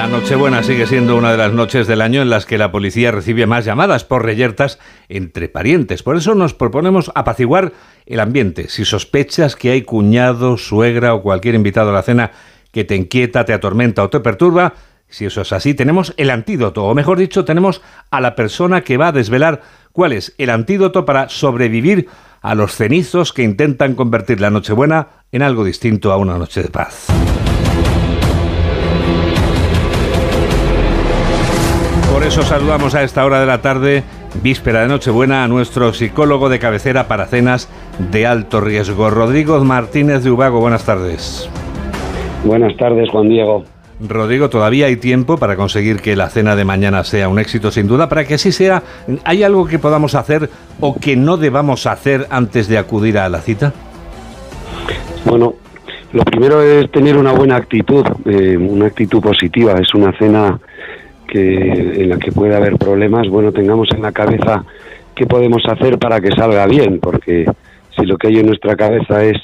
La Nochebuena sigue siendo una de las noches del año en las que la policía recibe más llamadas por reyertas entre parientes. Por eso nos proponemos apaciguar el ambiente. Si sospechas que hay cuñado, suegra o cualquier invitado a la cena que te inquieta, te atormenta o te perturba, si eso es así, tenemos el antídoto, o mejor dicho, tenemos a la persona que va a desvelar cuál es el antídoto para sobrevivir a los cenizos que intentan convertir la Nochebuena en algo distinto a una noche de paz. Por eso saludamos a esta hora de la tarde, víspera de Nochebuena, a nuestro psicólogo de cabecera para cenas de alto riesgo, Rodrigo Martínez de Ubago. Buenas tardes. Buenas tardes, Juan Diego. Rodrigo, todavía hay tiempo para conseguir que la cena de mañana sea un éxito, sin duda. Para que así sea, ¿hay algo que podamos hacer o que no debamos hacer antes de acudir a la cita? Bueno, lo primero es tener una buena actitud, eh, una actitud positiva. Es una cena que en la que puede haber problemas. Bueno, tengamos en la cabeza qué podemos hacer para que salga bien, porque si lo que hay en nuestra cabeza es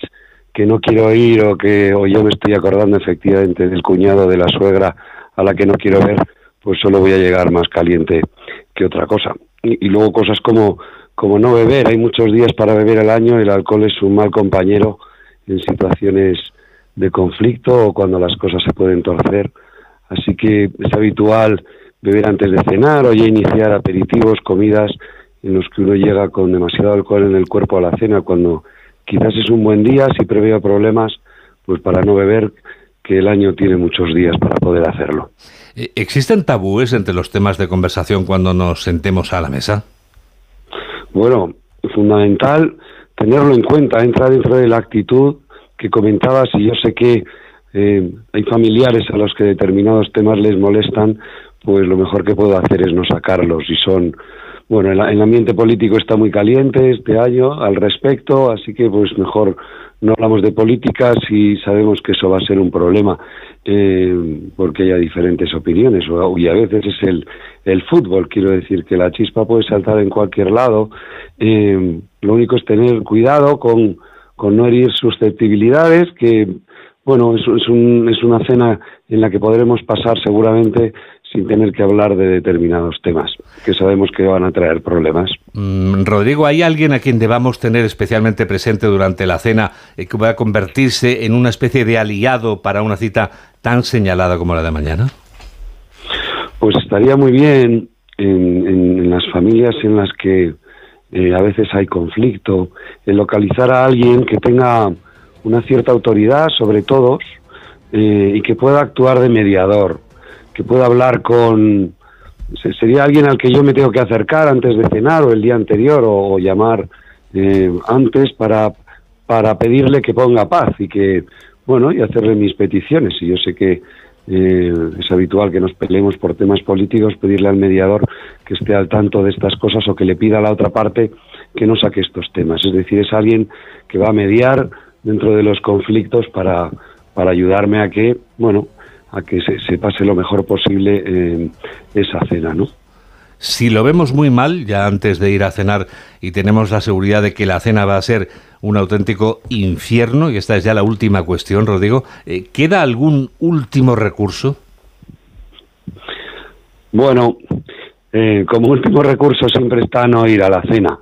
que no quiero ir o que o yo me estoy acordando efectivamente del cuñado de la suegra a la que no quiero ver, pues solo voy a llegar más caliente que otra cosa. Y, luego cosas como como no beber, hay muchos días para beber al año, el alcohol es un mal compañero en situaciones de conflicto o cuando las cosas se pueden torcer. Así que es habitual beber antes de cenar o ya iniciar aperitivos, comidas en los que uno llega con demasiado alcohol en el cuerpo a la cena cuando quizás es un buen día si preveo problemas, pues para no beber, que el año tiene muchos días para poder hacerlo. Eh, ¿Existen tabúes entre los temas de conversación cuando nos sentemos a la mesa? Bueno, fundamental tenerlo en cuenta, entra dentro de la actitud que comentabas y yo sé que eh, hay familiares a los que determinados temas les molestan, pues lo mejor que puedo hacer es no sacarlos y son bueno, el, ambiente político está muy caliente este año al respecto, así que pues mejor no hablamos de política si sabemos que eso va a ser un problema, eh, porque hay diferentes opiniones, y a veces es el, el fútbol, quiero decir que la chispa puede saltar en cualquier lado, eh, lo único es tener cuidado con, con no herir susceptibilidades, que bueno, es, es, un, es una cena en la que podremos pasar seguramente sin tener que hablar de determinados temas que sabemos que van a traer problemas. Mm, Rodrigo, ¿hay alguien a quien debamos tener especialmente presente durante la cena y que va a convertirse en una especie de aliado para una cita tan señalada como la de mañana? Pues estaría muy bien en, las familias en las que eh, a veces hay conflicto, en localizar a alguien que tenga una cierta autoridad sobre todos eh, y que pueda actuar de mediador que pueda hablar con... Sería alguien al que yo me tengo que acercar antes de cenar o el día anterior o, llamar eh, antes para, para pedirle que ponga paz y que, bueno, y hacerle mis peticiones. Y yo sé que eh, es habitual que nos peleemos por temas políticos, pedirle al mediador que esté al tanto de estas cosas o que le pida a la otra parte que no saque estos temas. Es decir, es alguien que va a mediar dentro de los conflictos para, para ayudarme a que, bueno, a que se, pase lo mejor posible en esa cena, ¿no? Si lo vemos muy mal, ya antes de ir a cenar, y tenemos la seguridad de que la cena va a ser un auténtico infierno, y esta es ya la última cuestión, Rodrigo, eh, ¿queda algún último recurso? Bueno, eh, como último recurso siempre está no ir a la cena.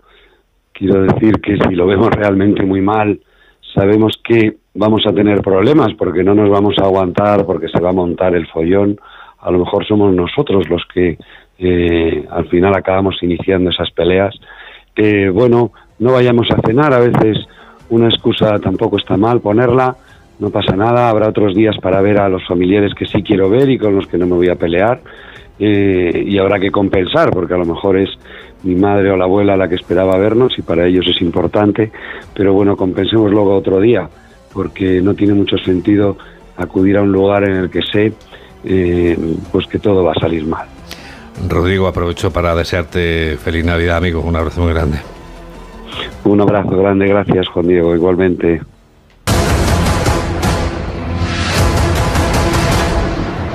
Quiero decir que si lo vemos realmente muy mal, sabemos que vamos a tener problemas porque no nos vamos a aguantar, porque se va a montar el follón. A lo mejor somos nosotros los que eh, al final acabamos iniciando esas peleas. Eh, bueno, no vayamos a cenar, a veces una excusa tampoco está mal ponerla, no pasa nada, habrá otros días para ver a los familiares que sí quiero ver y con los que no me voy a pelear. Eh, y habrá que compensar, porque a lo mejor es mi madre o la abuela la que esperaba vernos y para ellos es importante, pero bueno, compensemos luego otro día, porque no tiene mucho sentido acudir a un lugar en el que sé eh, pues que todo va a salir mal. Rodrigo, aprovecho para desearte feliz Navidad, amigo. Un abrazo muy grande. Un abrazo grande, gracias Juan Diego, igualmente.